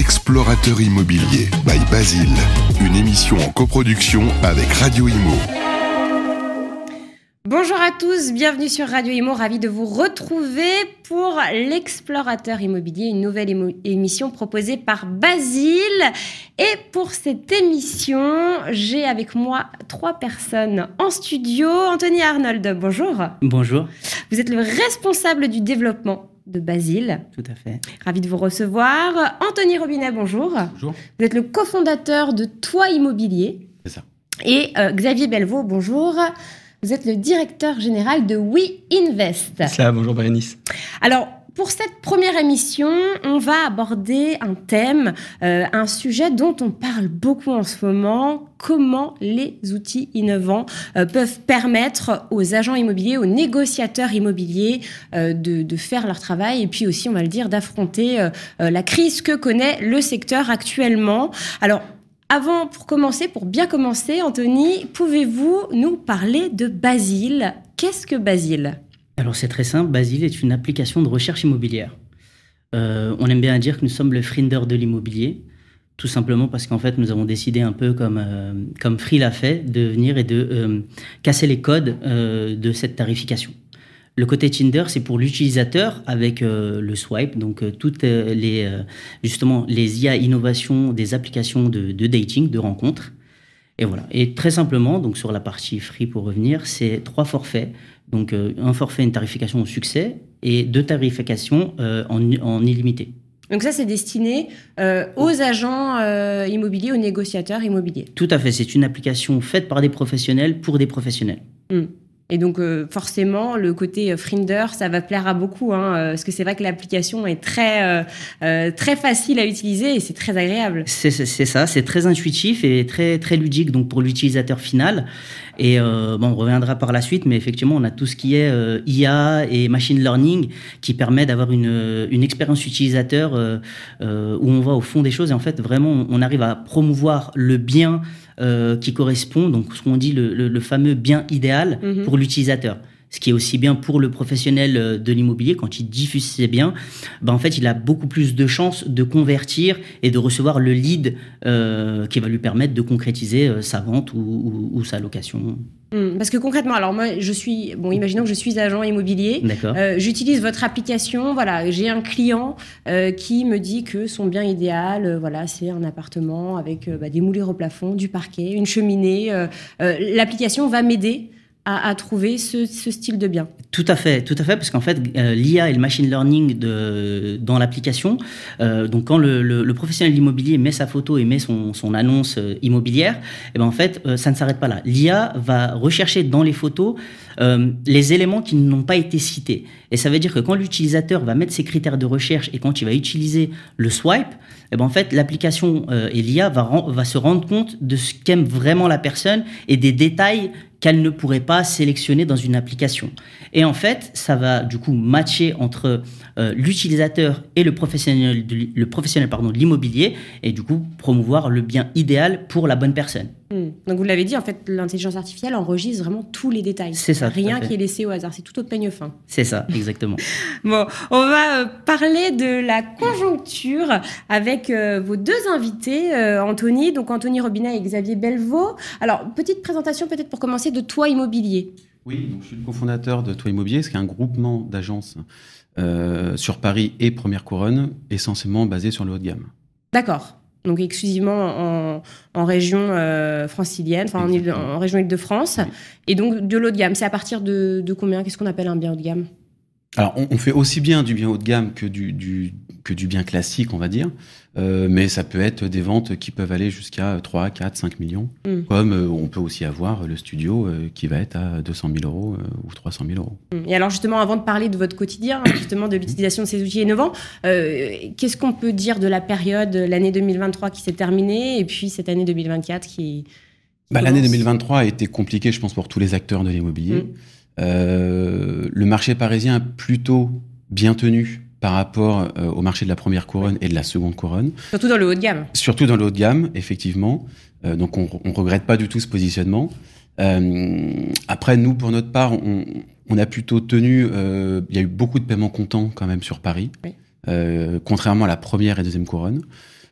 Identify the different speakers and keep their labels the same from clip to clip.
Speaker 1: L'explorateur immobilier by Basile, une émission en coproduction avec Radio Imo.
Speaker 2: Bonjour à tous, bienvenue sur Radio Imo, ravi de vous retrouver pour l'explorateur immobilier, une nouvelle émission proposée par Basile. Et pour cette émission, j'ai avec moi trois personnes en studio. Anthony Arnold, bonjour.
Speaker 3: Bonjour.
Speaker 2: Vous êtes le responsable du développement de Basile.
Speaker 3: Tout à fait.
Speaker 2: Ravi de vous recevoir. Anthony Robinet, bonjour.
Speaker 4: Bonjour.
Speaker 2: Vous êtes le cofondateur de Toit Immobilier.
Speaker 4: C'est ça.
Speaker 2: Et euh, Xavier Belvaux, bonjour. Vous êtes le directeur général de We Invest.
Speaker 4: Ça, bonjour Bérénice.
Speaker 2: Alors, pour cette première émission, on va aborder un thème, euh, un sujet dont on parle beaucoup en ce moment, comment les outils innovants euh, peuvent permettre aux agents immobiliers, aux négociateurs immobiliers euh, de, de, faire leur travail et puis aussi, on va le dire, d'affronter la crise que connaît le secteur actuellement. Alors, avant, pour commencer, pour bien commencer, Anthony, pouvez-vous nous parler de Basile? Qu'est-ce que Basile?
Speaker 3: Alors c'est très simple, Basile est une application de recherche immobilière. Euh, on aime bien dire que nous sommes le Frinder de l'immobilier, tout simplement parce qu'en fait nous avons décidé un peu comme, euh, comme Free l'a fait, de venir et de euh, casser les codes de cette tarification. Le côté Tinder, c'est pour l'utilisateur avec le swipe, donc toutes les justement les IA innovations des applications de, dating, de rencontres. Et voilà. Et très simplement, donc sur la partie free pour revenir, c'est trois forfaits. Donc un forfait, une tarification au succès et deux tarifications en, en illimité.
Speaker 2: Donc ça, c'est destiné euh, aux agents euh, immobiliers, aux négociateurs immobiliers.
Speaker 3: Tout à fait. C'est une application faite par des professionnels pour des professionnels.
Speaker 2: Mmh. Et donc euh, forcément, le côté euh, Frinder, ça va plaire à beaucoup, hein, euh, parce que c'est vrai que l'application est très très facile à utiliser et c'est très agréable.
Speaker 3: C'est ça, c'est très intuitif et très très ludique donc pour l'utilisateur final. Et bon, on reviendra par la suite, mais effectivement, on a tout ce qui est IA et machine learning qui permet d'avoir une, une expérience utilisateur où on va au fond des choses et en fait vraiment on arrive à promouvoir le bien euh, qui correspond, donc ce qu'on dit le, le, le, fameux bien idéal -hmm. pour l'utilisateur. Ce qui est aussi bien pour le professionnel de l'immobilier, quand il diffuse ses biens, ben en fait, il a beaucoup plus de chances de convertir et de recevoir le lead euh, qui va lui permettre de concrétiser euh, sa vente ou, ou, ou sa location.
Speaker 2: Mmh, parce que concrètement, alors moi, je suis, bon, imaginons que je suis agent immobilier.
Speaker 3: Euh,
Speaker 2: J'utilise votre application. Voilà, j'ai un client euh, qui me dit que son bien idéal, euh, voilà, c'est un appartement avec bah, des moulures au plafond, du parquet, une cheminée. L'application va m'aider à, trouver ce, style de bien.
Speaker 3: Tout à fait, tout à fait, parce qu'en fait, euh, l'IA et le machine learning de, dans l'application, euh, donc quand le, professionnel d'immobilier met sa photo et met son, son annonce euh, immobilière, et eh ben en fait, ça ne s'arrête pas là. L'IA va rechercher dans les photos euh, les éléments qui n'ont pas été cités. Et ça veut dire que quand l'utilisateur va mettre ses critères de recherche et quand il va utiliser le swipe, eh ben en fait, l'application et l'IA va, se rendre compte de ce qu'aime vraiment la personne et des détails qu'elle ne pourrait pas sélectionner dans une application. Et en fait, ça va du coup matcher entre euh, l'utilisateur et le professionnel, le professionnel de l'immobilier et du coup promouvoir le bien idéal pour la bonne personne.
Speaker 2: Mmh. Donc vous l'avez dit, en fait, l'intelligence artificielle enregistre vraiment tous les détails.
Speaker 3: C'est ça.
Speaker 2: Rien qui est laissé au hasard. C'est tout au peigne fin.
Speaker 3: C'est ça, exactement.
Speaker 2: bon, on va euh, parler de la conjoncture avec euh, vos deux invités, euh, Anthony, donc Anthony Robinet et Xavier Belvaux. Alors, petite présentation peut-être pour commencer de Toi Immobilier.
Speaker 4: Oui, donc je suis le cofondateur de Toi Immobilier, c'est un groupement d'agences euh, sur Paris et Première Couronne, essentiellement basé sur le haut de gamme.
Speaker 2: D'accord donc exclusivement en, en région euh, francilienne, enfin en, en, région Île-de-France, et donc de l'haut de gamme. C'est à partir de, de combien? Qu'est-ce qu'on appelle un bien haut de gamme?
Speaker 4: Alors on, on, fait aussi bien du bien haut de gamme que du, du que du bien classique, on va dire. Euh, mais ça peut être des ventes qui peuvent aller jusqu'à 3, 4, 5 millions. Mm. Comme euh, on peut aussi avoir le studio euh, qui va être à 200 000 euros ou 300 000 euros.
Speaker 2: Mm. Et alors justement, avant de parler de votre quotidien, justement de l'utilisation de ces outils innovants, qu'est-ce qu'on peut dire de la période, l'année 2023 qui s'est terminée et puis cette année 2024 qui...
Speaker 4: Bah, l'année 2023 a été compliquée, je pense, pour tous les acteurs de l'immobilier. Mm. Le marché parisien a plutôt bien tenu par rapport euh, au marché de la première couronne et de la seconde couronne.
Speaker 2: Surtout dans le haut de gamme.
Speaker 4: Surtout dans le haut de gamme, effectivement. Euh, donc on, on regrette pas du tout ce positionnement. Euh, après, nous, pour notre part, on, on a plutôt tenu. Euh, il y a eu beaucoup de paiements comptants quand même sur Paris, oui. contrairement à la première et deuxième couronne.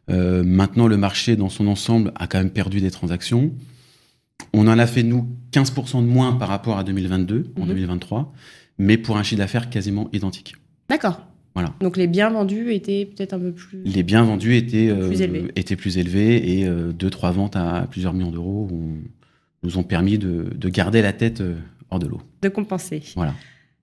Speaker 4: maintenant, le marché dans son ensemble a quand même perdu des transactions. On en a fait, nous, 15% de moins par rapport à 2022, en 2023, mhm. mais pour un chiffre d'affaires quasiment identique.
Speaker 2: D'accord.
Speaker 4: Voilà.
Speaker 2: Donc les biens vendus étaient peut-être un peu plus.
Speaker 4: Les biens vendus étaient plus, élevés. étaient plus élevés et deux, trois ventes à plusieurs millions d'euros nous ont permis de, de garder la tête hors de l'eau.
Speaker 2: De compenser.
Speaker 4: Voilà.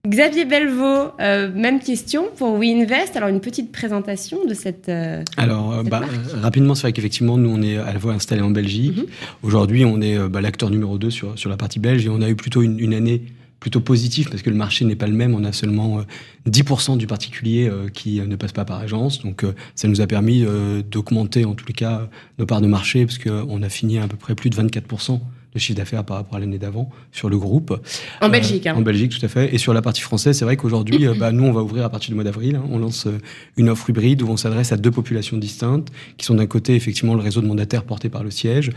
Speaker 2: Xavier Belvaux, euh, même question pour WeInvest. Alors, une petite présentation de cette. Euh,
Speaker 5: Alors, euh, bah, rapidement, c'est vrai qu'effectivement, nous, on est à la fois installé en Belgique. Mhm. Aujourd'hui, on est bah, l'acteur numéro 2 sur, sur la partie belge et on a eu plutôt une, année plutôt positive parce que le marché n'est pas le même. On a seulement 10% du particulier qui ne passe pas par agence. Donc, ça nous a permis d'augmenter, en tous les cas, nos parts de marché parce qu'on a fini à peu près plus de 24% de chiffre d'affaires par rapport à l'année d'avant sur le groupe.
Speaker 2: En Belgique. Hein.
Speaker 5: En Belgique, tout à fait. Et sur la partie française, c'est vrai qu'aujourd'hui, euh, bah, nous, on va ouvrir à partir du mois d'avril. Hein. on lance euh, une offre hybride où on s'adresse à deux populations distinctes, qui sont d'un côté, effectivement, le réseau de mandataires porté par le siège,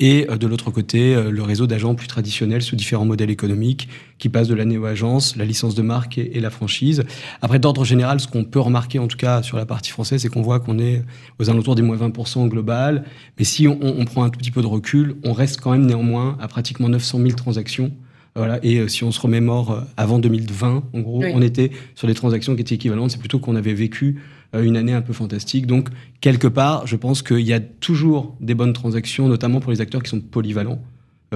Speaker 5: et euh, de l'autre côté, le réseau d'agents plus traditionnels sous différents modèles économiques, qui passent de la néo-agence, la licence de marque et, la franchise. Après, d'ordre général, ce qu'on peut remarquer, en tout cas, sur la partie française, c'est qu'on voit qu'on est aux alentours des moins 20% global. Mais si on, on prend un tout petit peu de recul, on reste quand même néanmoins à pratiquement 900 000 transactions. Voilà. Et euh, si on se remémore euh, avant 2020, en gros, on était sur des transactions qui étaient équivalentes. C'est plutôt qu'on avait vécu euh, une année un peu fantastique. Donc, quelque part, je pense qu'il y a toujours des bonnes transactions, notamment pour les acteurs qui sont polyvalents,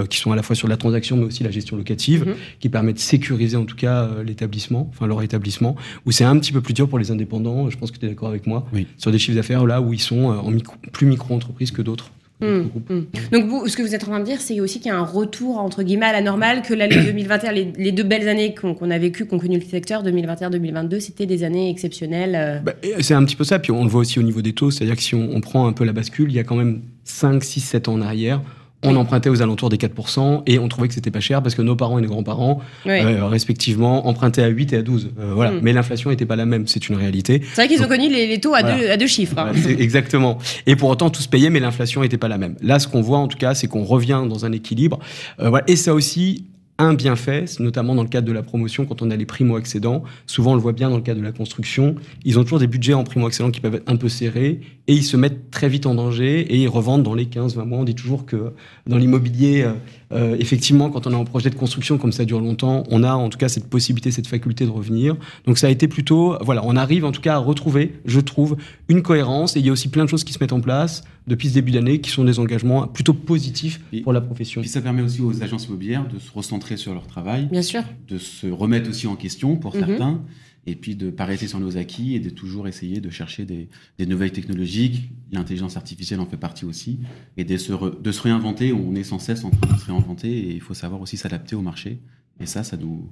Speaker 5: qui sont à la fois sur la transaction, mais aussi la gestion locative, mhm. qui permet de sécuriser en tout cas l'établissement, enfin leur établissement, où c'est un petit peu plus dur pour les indépendants. Je pense que tu es d'accord avec moi, sur des chiffres d'affaires là où ils sont en plus micro-entreprises que d'autres.
Speaker 2: Mmh, mmh. Donc vous, ce que vous êtes en train de dire, c'est aussi qu'il y a un retour entre guillemets à la normale, que l'année 2021, les, deux belles années qu'on a vécues, qu'ont connu le secteur, 2021-2022, c'était des années exceptionnelles. Euh.
Speaker 5: Bah, c'est un petit peu ça, puis on le voit aussi au niveau des taux, c'est-à-dire que si on, on, prend un peu la bascule, il y a quand même 5, 6, 7 ans en arrière, on empruntait aux alentours des 4% et on trouvait que c'était pas cher parce que nos parents et nos grands-parents, euh, respectivement, empruntaient à 8 et à 12. Euh, voilà. Mm. Mais l'inflation n'était pas la même, c'est une réalité.
Speaker 2: C'est vrai qu'ils ont connu les, taux à, deux, à deux chiffres. Hein.
Speaker 5: exactement. Et pour autant, tout se payait, mais l'inflation n'était pas la même. Là, ce qu'on voit en tout cas, c'est qu'on revient dans un équilibre. Euh, voilà. Et ça aussi, un bienfait, notamment dans le cadre de la promotion, quand on a les primo-accédants. Souvent, on le voit bien dans le cadre de la construction. Ils ont toujours des budgets en primo-accédants qui peuvent être un peu serrés et ils se mettent très vite en danger et ils revendent dans les 15-20 mois. On dit toujours que dans l'immobilier, euh, euh, effectivement, quand on est en projet de construction, comme ça dure longtemps, on a en tout cas cette possibilité, cette faculté de revenir. Donc ça a été plutôt, voilà, on arrive en tout cas à retrouver, je trouve, une cohérence et il y a aussi plein de choses qui se mettent en place depuis ce début d'année qui sont des engagements plutôt positifs pour la profession.
Speaker 4: Puis ça permet aussi aux agences immobilières de se recentrer sur leur travail,
Speaker 2: bien sûr,
Speaker 4: de se remettre aussi en question pour mhm. certains et puis de ne pas rester sur nos acquis et de toujours essayer de chercher des, nouvelles technologies. L'intelligence artificielle en fait partie aussi, et de se, de se réinventer. On est sans cesse en train de se réinventer et il faut savoir aussi s'adapter au marché. Et ça, ça nous,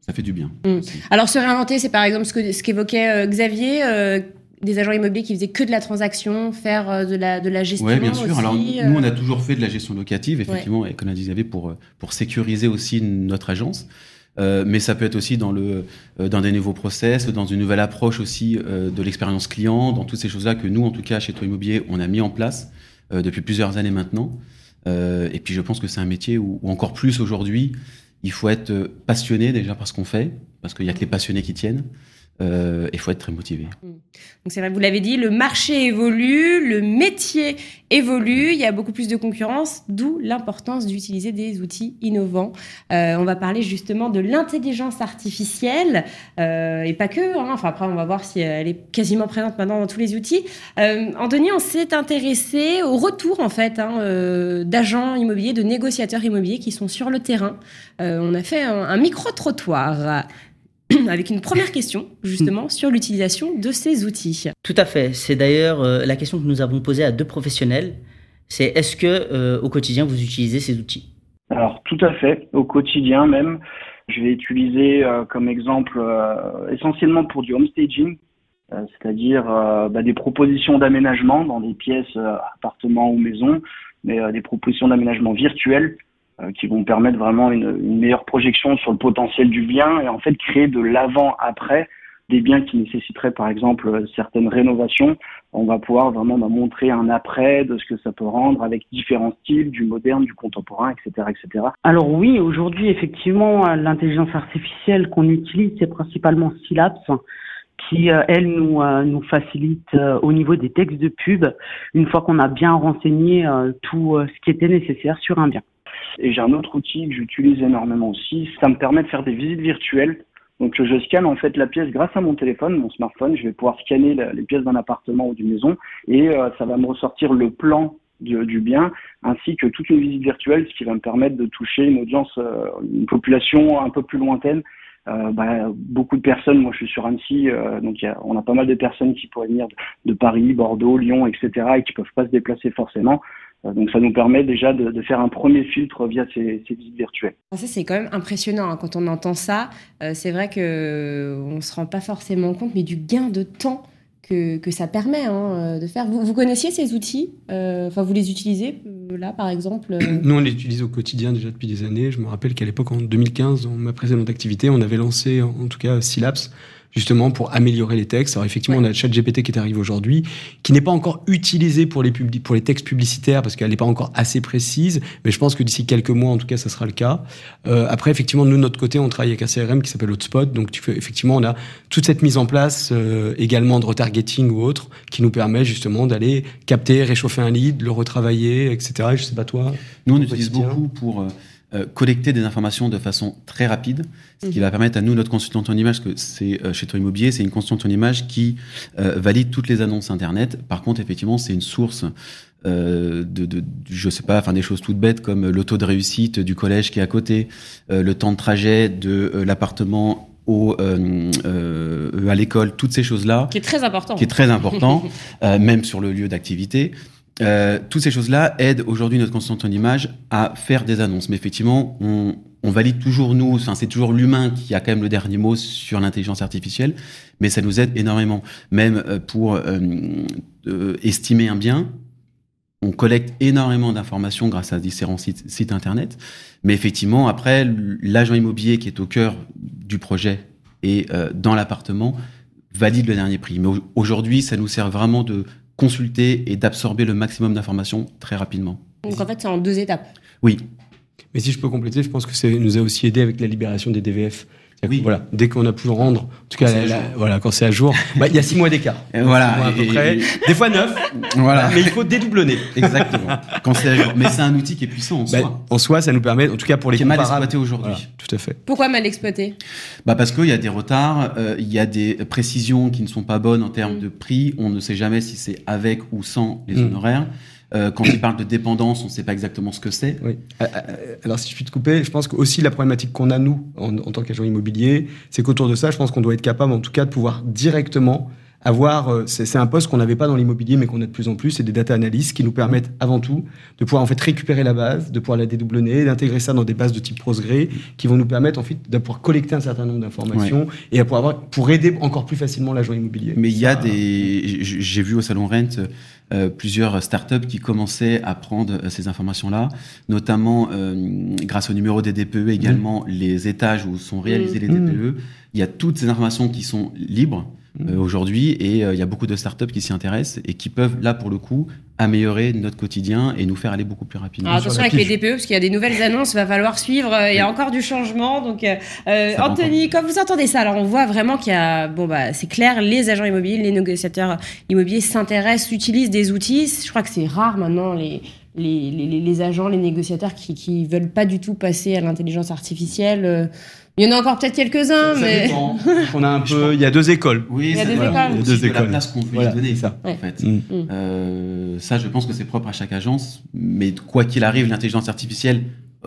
Speaker 4: ça fait du bien.
Speaker 2: Mm. Alors se réinventer, c'est par exemple ce que ce qu'évoquait euh, Xavier. Euh, des agents immobiliers qui faisaient que de la transaction, faire euh, de la, de la gestion.
Speaker 4: Oui, bien sûr. Alors, nous, on a toujours fait de la gestion locative, effectivement, et comme a dit Xavier, pour, pour sécuriser aussi notre agence. Euh, mais ça peut être aussi dans, le, euh, dans des nouveaux process, dans une nouvelle approche aussi euh, de l'expérience client, dans toutes ces choses-là que nous, en tout cas, chez Toi Immobilier, on a mis en place depuis plusieurs années maintenant. et puis je pense que c'est un métier où, encore plus aujourd'hui, il faut être passionné déjà par ce qu'on fait, parce qu'il n'y a que les passionnés qui tiennent. Euh, il faut être très motivé. Mm.
Speaker 2: Donc c'est vrai, vous l'avez dit, le marché évolue, le métier évolue, il y a beaucoup plus de concurrence, d'où l'importance d'utiliser des outils innovants. Euh, on va parler justement de l'intelligence artificielle euh, et pas que. Hein. Enfin après, on va voir si elle est quasiment présente maintenant dans tous les outils. Anthony, on s'est intéressé au retour en fait hein, d'agents immobiliers, de négociateurs immobiliers qui sont sur le terrain. on a fait un micro trottoir. avec une première question justement sur l'utilisation de ces outils.
Speaker 3: Tout à fait. C'est d'ailleurs euh, la question que nous avons posée à deux professionnels. C'est est-ce que euh, au quotidien vous utilisez ces outils?
Speaker 6: Alors tout à fait, au quotidien même. Je vais utiliser euh, comme exemple essentiellement pour du home staging, c'est-à-dire bah, des propositions d'aménagement dans des pièces, appartements ou maisons, mais des propositions d'aménagement virtuelles qui vont permettre vraiment une, une, meilleure projection sur le potentiel du bien et en fait créer de l'avant-après des biens qui nécessiteraient par exemple certaines rénovations. On va pouvoir vraiment bah, montrer un après de ce que ça peut rendre avec différents styles, du moderne, du contemporain, etc. etc.
Speaker 7: Alors oui, aujourd'hui effectivement l'intelligence artificielle qu'on utilise c'est principalement Sylaps qui, elle, nous, nous facilite au niveau des textes de pub, une fois qu'on a bien renseigné tout ce qui était nécessaire sur un bien.
Speaker 6: Et j'ai un autre outil que j'utilise énormément aussi, ça me permet de faire des visites virtuelles. Donc je scanne en fait la pièce grâce à mon téléphone, mon smartphone, je vais pouvoir scanner les pièces d'un appartement ou d'une maison et ça va me ressortir le plan du, bien, ainsi que toute une visite virtuelle, ce qui va me permettre de toucher une audience, euh, une population un peu plus lointaine. Euh, bah, beaucoup de personnes, moi je suis sur Annecy, euh, donc on a pas mal de personnes qui pourraient venir de, Paris, Bordeaux, Lyon, etc., et qui peuvent pas se déplacer forcément. Donc ça nous permet déjà de, faire un premier filtre via ces, visites virtuelles.
Speaker 2: Ça c'est quand même impressionnant hein. quand on entend ça. c'est vrai que on se rend pas forcément compte, mais du gain de temps que, ça permet hein, euh, de faire. Vous, connaissiez ces outils euh, Enfin, vous les utilisez euh, là, par exemple
Speaker 5: Nous, on les utilise au quotidien déjà depuis des années. Je me rappelle qu'à l'époque, en 2015, dans ma précédente activité, on avait lancé, en tout cas, Sylaps, justement pour améliorer les textes. Alors effectivement, on a ChatGPT qui est arrivé aujourd'hui, qui n'est pas encore utilisé pour les, pour les textes publicitaires parce qu'elle n'est pas encore assez précise, mais je pense que d'ici quelques mois, en tout cas, ça sera le cas. Euh, après, effectivement, nous, de notre côté, on travaille avec un CRM qui s'appelle Hotspot, donc tu effectivement, on a toute cette mise en place euh, également de retargeting ou autre qui nous permet justement d'aller capter, réchauffer un lead, le retravailler, etc. je sais pas toi.
Speaker 4: Nous, on utilise beaucoup pour... Euh, euh, collecter des informations de façon très rapide, ce qui mhm. va permettre à nous, notre consultante en image, que c'est euh, chez Tour Immobilier, c'est une consultante en image qui euh, valide toutes les annonces Internet. Par contre, effectivement, c'est une source de, de, je sais pas, enfin des choses toutes bêtes comme le taux de réussite du collège qui est à côté, le temps de trajet de l'appartement au, à l'école, toutes ces choses-là.
Speaker 2: Qui est très important.
Speaker 4: Qui est très important, même sur le lieu d'activité. Euh, toutes ces choses-là aident aujourd'hui notre consultant en image à faire des annonces. Mais effectivement, on, valide toujours nous, enfin, c'est toujours l'humain qui a quand même le dernier mot sur l'intelligence artificielle, mais ça nous aide énormément. Même euh, pour euh, estimer un bien, on collecte énormément d'informations grâce à différents sites, internet. Mais effectivement, après, l'agent immobilier qui est au cœur du projet et dans l'appartement valide le dernier prix. Mais aujourd'hui, ça nous sert vraiment de consulter et d'absorber le maximum d'informations très rapidement.
Speaker 2: Donc en fait, c'est en deux étapes.
Speaker 4: Oui.
Speaker 5: Mais si je peux compléter, je pense que ça nous a aussi aidé avec la libération des DVF. Oui. Voilà, dès qu'on a pu rendre, en tout cas, voilà, quand c'est à jour, bah, il y a six mois d'écart.
Speaker 4: Voilà,
Speaker 5: à peu près. Des fois neuf. Voilà. Mais il faut dédoublonner.
Speaker 4: Exactement. quand c'est à jour. Mais c'est un outil qui est puissant en bah, soi.
Speaker 5: En soi, ça nous permet, en tout cas pour les
Speaker 4: qui est mal exploité aujourd'hui.
Speaker 5: tout à fait.
Speaker 2: Pourquoi mal exploité?
Speaker 4: Bah parce qu'il y a des retards, euh, il y a des précisions qui ne sont pas bonnes en termes mm. de prix. On ne sait jamais si c'est avec ou sans les mm. Euh, quand il parle de dépendance, on ne sait pas exactement ce que c'est.
Speaker 5: Oui. Euh, euh, alors, si je puis te couper, je pense que aussi la problématique qu'on a, nous, en, en tant qu'agent immobilier, c'est qu'autour de ça, je pense qu'on doit être capable, en tout cas, de pouvoir directement avoir, euh, c'est un poste qu'on n'avait pas dans l'immobilier, mais qu'on a de plus en plus, c'est des data analysts qui nous permettent avant tout de pouvoir en fait récupérer la base, de pouvoir la dédoublonner, d'intégrer ça dans des bases de type Postgre, qui vont nous permettre en fait de pouvoir collecter un certain nombre d'informations et à pouvoir avoir, pour aider encore plus facilement l'agent immobilier.
Speaker 4: Mais il y a des, j'ai vu au salon Rent euh, plusieurs startups qui commençaient à prendre euh, ces informations-là, notamment grâce au numéro des DPE, également les étages où sont réalisés les DPE. Il y a toutes ces informations qui sont libres euh, aujourd'hui et euh, il y a beaucoup de startups qui s'y intéressent et qui peuvent là pour le coup améliorer notre quotidien et nous faire aller beaucoup plus rapidement.
Speaker 2: Alors, attention avec les DPE parce qu'il y a des nouvelles annonces, il va falloir suivre, euh, il y a encore du changement. Donc Anthony, quand vous entendez ça, alors on voit vraiment qu'il y a bon bah c'est clair, les agents immobiliers, les négociateurs immobiliers s'intéressent, utilisent des outils. Je crois que c'est rare maintenant les les, les, les, agents, les négociateurs qui, qui veulent pas du tout passer à l'intelligence artificielle. Il y en a encore peut-être quelques-uns, mais.
Speaker 5: On a un peu. Il y a deux écoles.
Speaker 2: Oui, il y a deux écoles.
Speaker 4: Il y a deux écoles. La place qu'on veut donner, ça. En fait. Mm. Euh, ça, je pense que c'est propre à chaque agence. Mais quoi qu'il arrive, l'intelligence artificielle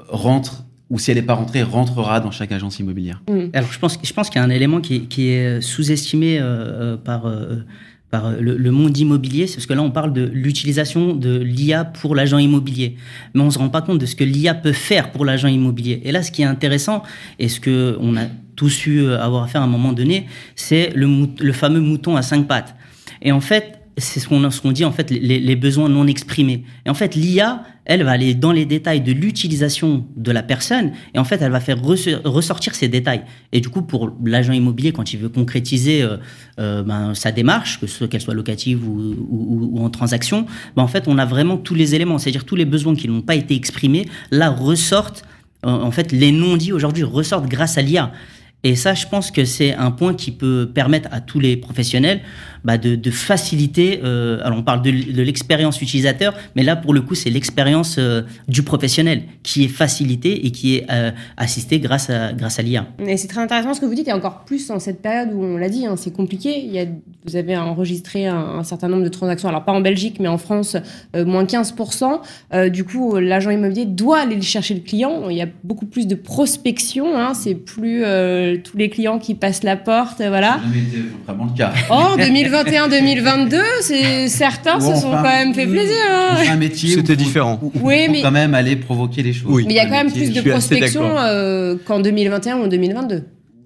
Speaker 4: rentre ou si elle n'est pas rentrée, rentrera dans chaque agence immobilière.
Speaker 3: Mm. Alors, je pense, je pense qu'il y a un élément qui, qui est sous-estimé euh, euh par. Euh, par euh, le, monde immobilier, parce que là on parle de l'utilisation de l'IA pour l'agent immobilier, mais on se rend pas compte de ce que l'IA peut faire pour l'agent immobilier. Et là, ce qui est intéressant et ce que on a tous eu avoir fait à un moment donné, c'est le, le fameux mouton à cinq pattes. Et en fait, c'est ce qu'on ce dit en fait les, besoins non exprimés. Et en fait, l'IA, elle va aller dans les détails de l'utilisation de la personne et en fait, elle va faire ressortir ces détails. Et du coup, pour l'agent immobilier, quand il veut concrétiser euh, euh ben, sa démarche, que ce qu'elle soit locative ou en transaction, ben, en fait, on a vraiment tous les éléments, c'est-à-dire tous les besoins qui n'ont pas été exprimés, là ressortent. En fait, les non-dits aujourd'hui ressortent grâce à l'IA. Et ça, je pense que c'est un point qui peut permettre à tous les professionnels bah, de, de, faciliter. Euh, alors, on parle de, de l'expérience utilisateur, mais là, pour le coup, c'est l'expérience euh, du professionnel qui est facilitée et qui est euh, assistée grâce à, grâce à l'IA.
Speaker 2: Et c'est très intéressant ce que vous dites, et encore plus en cette période où on l'a dit, hein, c'est compliqué. Il y a, vous avez enregistré un, un, certain nombre de transactions, alors pas en Belgique, mais en France, euh, moins 15%. du coup, l'agent immobilier doit aller chercher le client. Il y a beaucoup plus de prospection. Hein, c'est plus tous les clients qui passent la porte, voilà.
Speaker 4: Ça vraiment le cas.
Speaker 2: Oh, 2021-2022, c'est certains se sont quand même fait plaisir. Hein.
Speaker 4: un métier.
Speaker 5: C'était différent.
Speaker 4: Où, où oui, mais quand même aller provoquer les choses.
Speaker 2: Oui. Mais il y a quand même plus de prospection euh, qu'en 2021 ou en 2022.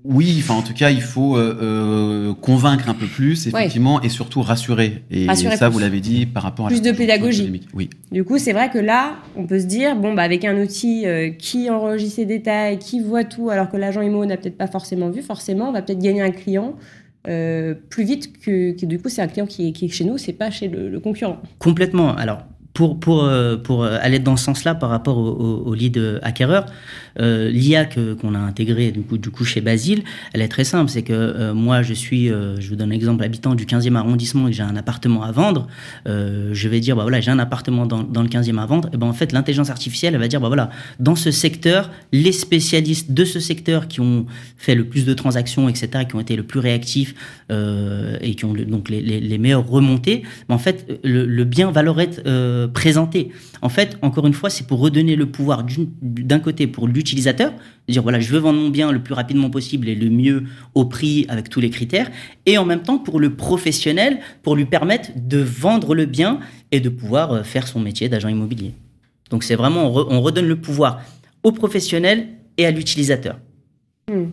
Speaker 4: Oui, enfin en tout cas, il faut euh, euh, convaincre un peu plus, effectivement, ouais. et surtout rassurer. Et rassurer ça, plus. vous l'avez dit, par rapport à
Speaker 2: plus de pédagogie.
Speaker 4: Oui.
Speaker 2: Du coup, c'est vrai que là, on peut se dire, bon, bah avec un outil euh, qui enregistre ses détails, qui voit tout, alors que l'agent IMO n'a peut-être pas forcément vu, forcément, on va peut-être gagner un client. Euh, plus vite que, du coup c'est un client qui est, chez nous, c'est pas chez le concurrent.
Speaker 3: Complètement. Alors pour, pour, euh, pour aller dans ce sens-là par rapport au, au, au lead acquéreur, euh, l'IA qu'on a intégré du coup, du coup chez Basile, elle est très simple. C'est que euh, moi, je suis, euh, je vous donne un exemple, habitant du 15e arrondissement et que j'ai un appartement à vendre. Euh, je vais dire, bah voilà, j'ai un appartement dans, dans, le 15e à vendre. Et ben en fait, l'intelligence artificielle, elle va dire, bah voilà, dans ce secteur, les spécialistes de ce secteur qui ont fait le plus de transactions, etc., qui ont été le plus réactifs et qui ont donc les, les, les, meilleures remontées, bah en fait, le, le bien va leur être présenté. En fait, encore une fois, c'est pour redonner le pouvoir d'un côté pour l'utilisateur, dire voilà, je veux vendre mon bien le plus rapidement possible et le mieux au prix avec tous les critères, et en même temps pour le professionnel, pour lui permettre de vendre le bien et de pouvoir faire son métier d'agent immobilier. Donc c'est vraiment, on, re, on, redonne le pouvoir au professionnel et à l'utilisateur.
Speaker 2: Mmh.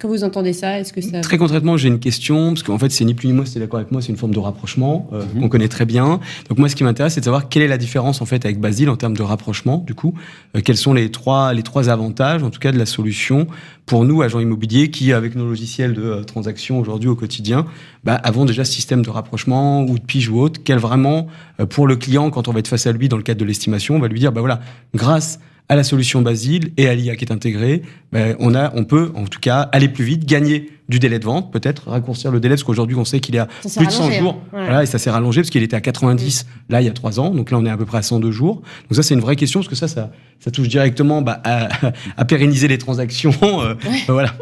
Speaker 2: Quand vous entendez ça, est-ce que ça...
Speaker 5: Très concrètement, j'ai une question, parce qu'en fait, c'est ni plus ni moins, c'est d'accord avec moi, c'est une forme de rapprochement euh, mmh. qu'on connaît très bien. Donc moi, ce qui m'intéresse, c'est de savoir quelle est la différence en fait avec Basile en termes de rapprochement, du coup. Euh, quels sont les trois, les trois avantages, en tout cas, de la solution pour nous, agents immobiliers, qui, avec nos logiciels de euh, transaction aujourd'hui au quotidien, bah, avons déjà ce système de rapprochement ou de pige ou autre, quel vraiment, euh, pour le client, quand on va être face à lui dans le cadre de l'estimation, on va lui dire, bah voilà, grâce à la solution Basile et à l'IA qui est intégrée, ben, on, a, on peut en tout cas aller plus vite, gagner du délai de vente, peut-être raccourcir le délai, parce qu'aujourd'hui on sait qu'il est à
Speaker 2: ça
Speaker 5: plus de 100
Speaker 2: rallongé,
Speaker 5: jours,
Speaker 2: hein. ouais.
Speaker 5: voilà, et ça s'est rallongé parce qu'il était à 90 mmh. là il y a 3 ans, donc là on est à peu près à 102 jours. Donc ça c'est une vraie question, parce que ça, ça, ça touche directement bah, à, à, pérenniser les transactions. Euh,
Speaker 2: ouais.
Speaker 5: ben, voilà.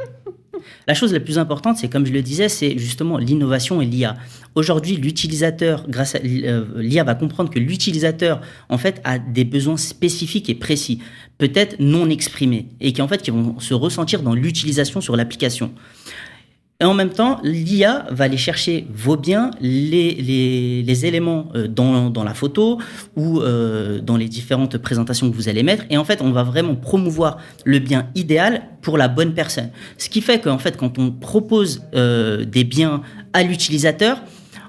Speaker 3: La chose la plus importante, c'est comme je le disais, c'est justement l'innovation et l'IA. Aujourd'hui, l'utilisateur, grâce à l'IA, va comprendre que l'utilisateur, en fait, a des besoins spécifiques et précis, peut-être non exprimés, et qui en fait, qui vont se ressentir dans l'utilisation sur l'application. Et en même temps, l'IA va aller chercher vos biens, les, éléments euh, dans, la photo ou euh, dans les différentes présentations que vous allez mettre. Et en fait, on va vraiment promouvoir le bien idéal pour la bonne personne. Ce qui fait qu'en fait, quand on propose euh, des biens à l'utilisateur,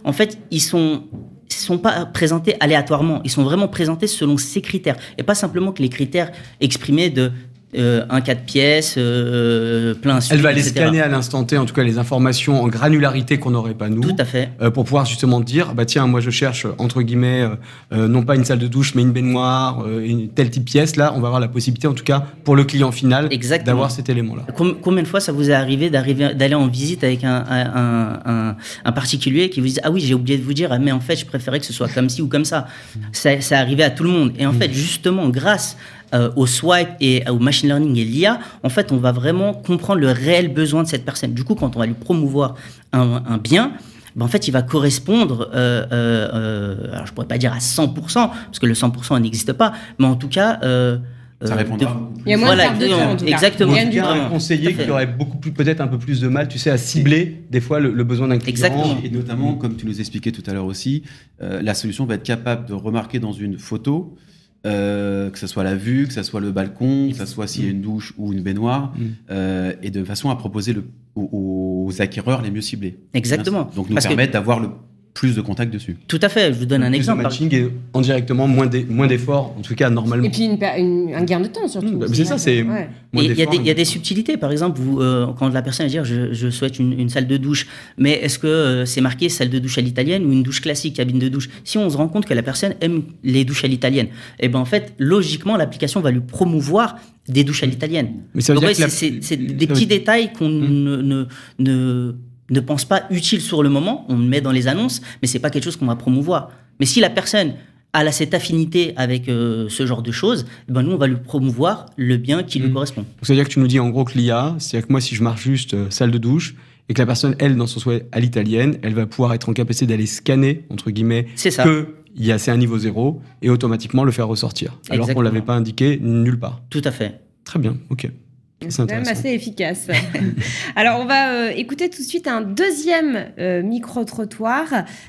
Speaker 3: en fait, ils sont sont pas présentés aléatoirement, ils sont vraiment présentés selon ses critères et pas simplement que les critères exprimés de euh, un cas de pièce, euh, plein
Speaker 5: Elle va les scanner à l'instant T, en tout cas les informations en granularité qu'on n'aurait pas nous.
Speaker 3: Tout à fait.
Speaker 5: Euh, pour pouvoir justement dire, bah tiens, moi je cherche entre guillemets euh, non pas une salle de douche mais une baignoire, une telle type pièce. Là, on va avoir la possibilité, en tout cas pour le client final, d'avoir cet élément-là.
Speaker 3: Combien de fois ça vous est arrivé d'aller en visite avec un, un, un, un, particulier qui vous dit ah oui j'ai oublié de vous dire mais en fait je préférais que ce soit comme ci ou comme ça. Ça, ça arrivé à tout le monde et en mmh. fait justement grâce euh, au swipe et au machine learning et l'IA, en fait, on va vraiment comprendre le réel besoin de cette personne. Du coup, quand on va lui promouvoir un, un bien, ben en fait, il va correspondre, euh, euh, alors je pourrais pas dire à 100%, parce que le 100% n'existe pas, mais en tout cas...
Speaker 4: Euh, ça répondra.
Speaker 2: De... Il y a moins
Speaker 3: voilà,
Speaker 2: de temps, en tout
Speaker 3: exactement.
Speaker 5: Il y a un conseiller qui aurait beaucoup plus, peut-être un peu plus de mal, tu sais, à cibler des fois le, le besoin d'un client.
Speaker 3: Exactement.
Speaker 4: Et notamment, comme tu nous expliquais tout à l'heure aussi, euh, la solution va être capable de remarquer dans une photo euh, que ce soit la vue, que ce soit le balcon, que ce soit s'il y a une douche ou une baignoire, mm. euh, et de façon à proposer le, aux, aux, acquéreurs les mieux ciblés.
Speaker 3: Exactement.
Speaker 4: Donc nous Parce permettre que... d'avoir le plus de contacts dessus.
Speaker 3: Tout à fait. Je vous donne un exemple.
Speaker 5: matching et indirectement moins d'e- moins d'efforts, en tout cas normalement.
Speaker 2: Et puis une per- une- un gain de temps surtout.
Speaker 5: Mmh, bah, c'est ça, c'est-
Speaker 2: Ouais.
Speaker 3: Il y, a
Speaker 5: d'efforts,
Speaker 3: des- il y a
Speaker 5: mais-
Speaker 3: des subtilités. Par exemple, vous, euh, quand la personne va dire je, je souhaite une, une salle de douche, mais est-ce que euh, c'est marqué salle de douche à l'italienne ou une douche classique, cabine de douche? Si on se rend compte que la personne aime les douches à l'italienne, et ben en fait, logiquement, l'application va lui promouvoir des douches à l'italienne.
Speaker 5: Mais
Speaker 3: c'est
Speaker 5: la-
Speaker 3: des petits détails qu'on
Speaker 5: Mmh.
Speaker 3: ne, ne, ne, ne pense pas utiles sur le moment. On le met dans les annonces, mais c'est pas quelque chose qu'on va promouvoir. Mais si la personne a cette affinité avec euh, ce genre de choses, eh ben nous, on va lui promouvoir le bien qui lui
Speaker 5: Mmh.
Speaker 3: correspond.
Speaker 5: Donc, ça veut dire que tu nous dis en gros que l'IA, c'est-à-dire que moi, si je marche juste euh, salle de douche, et que la personne, elle, dans son souhait à l'italienne, elle va pouvoir être en capacité d'aller scanner, entre guillemets,
Speaker 3: C'est ça.
Speaker 5: que il y a c'est un niveau zéro, et automatiquement le faire ressortir. Alors qu'on
Speaker 3: Exactement.
Speaker 5: l'avait pas indiqué nulle part.
Speaker 3: Tout à fait.
Speaker 5: Très bien, ok. C'est
Speaker 2: même assez efficace. Alors, on va euh, écouter tout de suite un deuxième euh, micro-trottoir.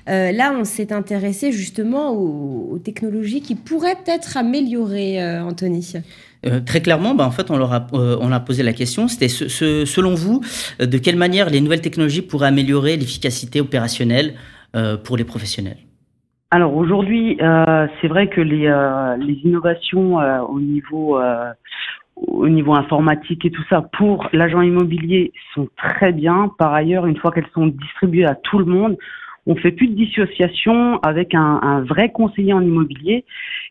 Speaker 2: Euh, là, on s'est intéressé justement aux, aux technologies qui pourraient peut-être améliorer, euh, Anthony.
Speaker 3: Euh, très clairement, bah, en fait, on leur a, euh, on a posé la question. C'était ce- ce- selon vous, euh, de quelle manière les nouvelles technologies pourraient améliorer l'efficacité opérationnelle euh, pour les professionnels?
Speaker 7: Alors aujourd'hui, euh, c'est vrai que les, euh, les innovations euh, au niveau euh, au niveau informatique et tout ça pour l'agent immobilier sont très bien. Par ailleurs, une fois qu'elles sont distribuées à tout le monde, on fait plus de dissociation avec un, vrai conseiller en immobilier.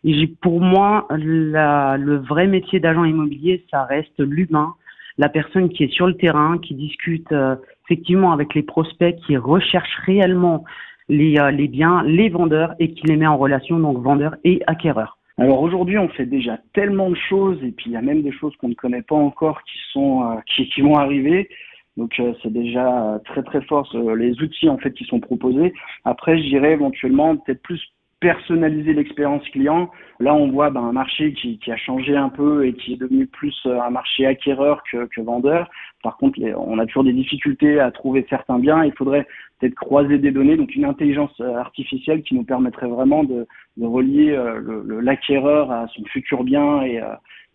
Speaker 7: Et pour moi le vrai métier d'agent immobilier, ça reste l'humain, la personne qui est sur le terrain, qui discute euh, effectivement avec les prospects, qui recherche réellement les, euh, les biens, les vendeurs et qui les met en relation, donc vendeurs et acquéreurs.
Speaker 6: Alors aujourd'hui, on fait déjà tellement de choses et puis il y a même des choses qu'on ne connaît pas encore qui sont euh, qui, vont arriver. Donc euh, c'est déjà euh, très très fort euh, les outils en fait qui sont proposés. Après, je dirais éventuellement peut-être plus personnaliser l'expérience client. Là, on voit ben, un marché qui, a changé un peu et qui est devenu plus euh, un marché acquéreur que vendeur. Par contre, les- on a toujours des difficultés à trouver certains biens. Il faudrait peut-être croiser des données, donc une intelligence euh, artificielle qui nous permettrait vraiment de, de relier euh, l'acquéreur à son futur bien et euh,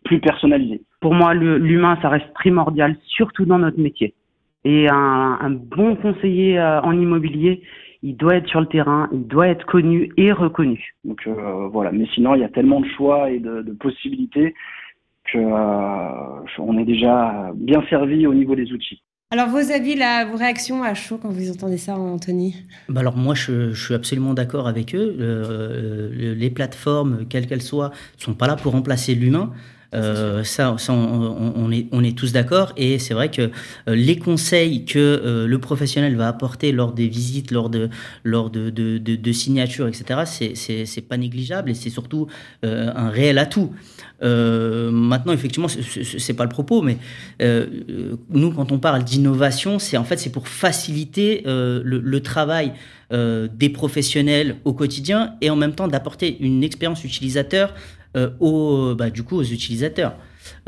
Speaker 6: plus personnalisé.
Speaker 7: Pour moi, l'humain, ça reste primordial, surtout dans notre métier. Et un, un bon conseiller en immobilier, il doit être sur le terrain, il doit être connu et reconnu.
Speaker 6: Donc euh, voilà, mais sinon il y a tellement de choix et de, de possibilités que euh, on est déjà bien servi au niveau des outils.
Speaker 2: Alors, vos avis, là, vos réactions à chaud quand vous entendez ça, Anthony?
Speaker 3: Bah alors moi, je, je suis absolument d'accord avec eux. Euh, le- les plateformes, quelles qu'elles soient, sont pas là pour remplacer l'humain. Euh, ça, ça, on, est, tous d'accord. Et c'est vrai que euh, les conseils que euh, le professionnel va apporter lors des visites, lors de, lors de, de, signatures, etc., c'est- pas négligeable et c'est surtout un réel atout. Maintenant, effectivement, c'est- pas le propos, mais nous, quand on parle d'innovation, c'est en fait c'est pour faciliter le, travail des professionnels au quotidien et en même temps d'apporter une expérience utilisateur aux, bah, du coup, aux utilisateurs.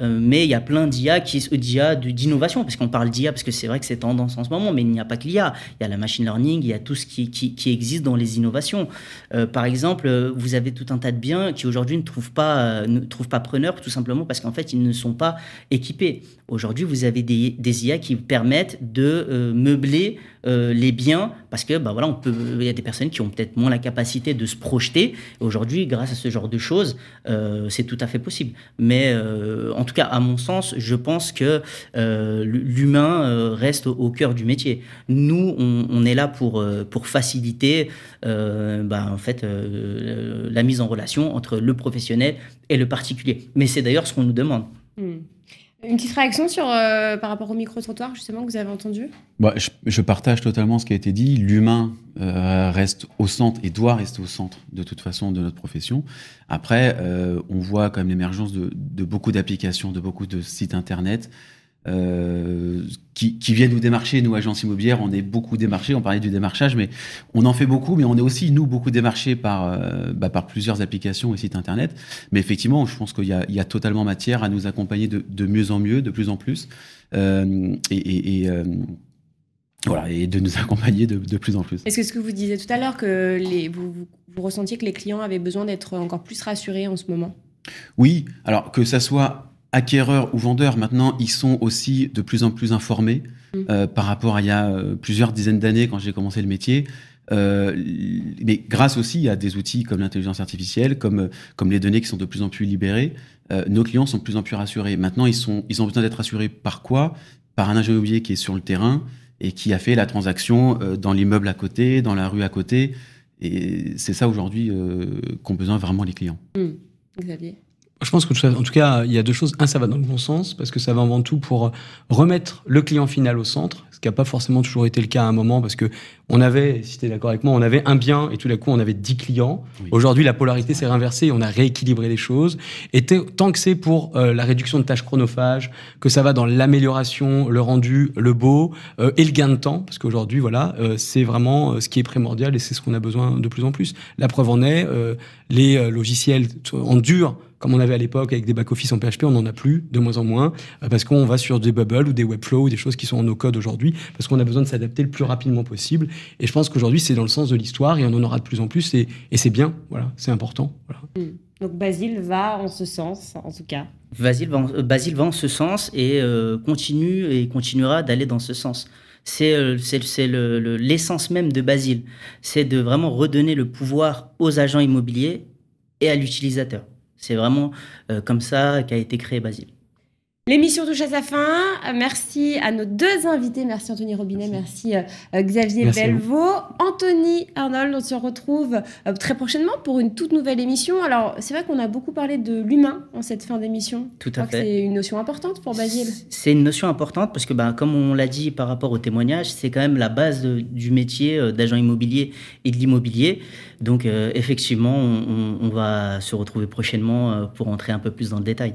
Speaker 3: Euh, mais il y a plein d'IA qui d'IA d'innovation parce qu'on parle d'IA parce que c'est vrai que c'est tendance en ce moment mais il n'y a pas que l'IA il y a la machine learning il y a tout ce qui, qui, qui existe dans les innovations. Euh, par exemple euh, vous avez tout un tas de biens qui aujourd'hui ne trouvent pas euh, ne trouvent pas preneurs tout simplement parce qu'en fait ils ne sont pas équipés. Aujourd'hui vous avez des, des IA qui permettent de euh, meubler euh, les biens parce que bah voilà on peut il y a des personnes qui ont peut-être moins la capacité de se projeter. Aujourd'hui grâce à ce genre de choses euh, c'est tout à fait possible. Mais euh, en tout cas à mon sens je pense que l'humain reste au, cœur du métier. Nous on, est là pour pour faciliter bah, en fait la mise en relation entre le professionnel et le particulier. Mais c'est d'ailleurs ce qu'on nous demande.
Speaker 2: Hmm. Une petite réaction sur, euh, par rapport au micro-trottoir, justement, que vous avez entendu?
Speaker 4: Bah, je, partage totalement ce qui a été dit. L'humain euh, reste au centre et doit rester au centre de toute façon de notre profession. Après, euh, on voit quand même l'émergence de beaucoup d'applications, de beaucoup de sites internet euh, qui, qui viennent nous démarcher. Nous, agences immobilières, on est beaucoup démarchés. On parlait du démarchage, mais on en fait beaucoup, mais on est aussi, nous, beaucoup démarchés par, euh, bah, par plusieurs applications et sites internet. Mais effectivement, je pense qu'il y a, il y a totalement matière à nous accompagner de, de mieux en mieux, de plus en plus. Euh, et, et, et voilà, et de nous accompagner de, de plus en plus.
Speaker 2: Est-ce que ce que vous disiez tout à l'heure, que les, vous, vous ressentiez que les clients avaient besoin d'être encore plus rassurés en ce moment?
Speaker 4: Oui, alors que ça soit acquéreurs ou vendeurs, maintenant, ils sont aussi de plus en plus informés
Speaker 2: Mm.
Speaker 4: euh, par rapport à il y a euh, plusieurs dizaines d'années quand j'ai commencé le métier. Euh, mais grâce aussi à des outils comme l'intelligence artificielle, comme, comme les données qui sont de plus en plus libérées, euh, nos clients sont de plus en plus rassurés. Maintenant, ils, sont, ils ont besoin d'être rassurés par quoi? Par un agent immobilier qui est sur le terrain et qui a fait la transaction dans l'immeuble à côté, dans la rue à côté. Et c'est ça aujourd'hui qu'ont besoin vraiment les clients.
Speaker 2: Mmh. Xavier?
Speaker 5: Je pense que en tout cas, il y a deux choses. Un, ça va dans le bon sens parce que ça va avant tout pour remettre le client final au centre, ce qui n'a pas forcément toujours été le cas à un moment parce que on avait, si tu es d'accord avec moi, on avait un bien et tout d'un coup on avait dix clients. Aujourd'hui, la polarité s'est renversée et on a rééquilibré les choses. Et tant que c'est pour euh, la réduction de tâches chronophages, que ça va dans l'amélioration, le rendu, le beau euh, et le gain de temps, parce qu'aujourd'hui, voilà, euh, c'est vraiment ce qui est primordial et c'est ce qu'on a besoin de plus en plus. La preuve en est, les logiciels en dur comme on avait à l'époque avec des back-office en PHP, on n'en a plus, de moins en moins, parce qu'on va sur des bubbles ou des webflows ou des choses qui sont en no-code aujourd'hui, parce qu'on a besoin de s'adapter le plus rapidement possible. Et je pense qu'aujourd'hui, c'est dans le sens de l'histoire et on en aura de plus en plus et, c'est bien, voilà, c'est important.
Speaker 2: Hmm. Donc Basile va en ce sens, en tout cas.
Speaker 3: Basile va en, euh, Basile va en ce sens et euh, continue et continuera d'aller dans ce sens. C'est euh, l'essence même de Basile. C'est de vraiment redonner le pouvoir aux agents immobiliers et à l'utilisateur. C'est vraiment comme ça qu'a été créé Basile.
Speaker 2: L'émission touche à sa fin. Merci à nos deux invités. Merci Anthony Robinet, merci, euh, euh, Xavier Belvaux. Anthony Arnold, on se retrouve euh, très prochainement pour une toute nouvelle émission. Alors, c'est vrai qu'on a beaucoup parlé de l'humain en cette fin d'émission.
Speaker 3: Tout à fait.
Speaker 2: C'est une notion importante pour Basile.
Speaker 3: C'est une notion importante parce que, bah, comme on l'a dit par rapport au témoignage, c'est quand même la base du métier d'agent immobilier et de l'immobilier. Donc, effectivement, on, on, va se retrouver prochainement pour entrer un peu plus dans le détail.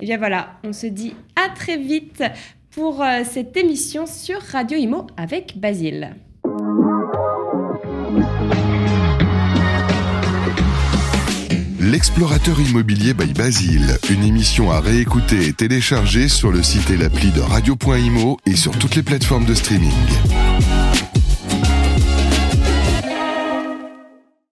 Speaker 2: Et bien voilà, on se dit à très vite pour euh, cette émission sur Radio Imo avec Basile.
Speaker 1: L'explorateur immobilier by Basile, une émission à réécouter et télécharger sur le site et l'appli de radio.imo et sur toutes les plateformes de streaming.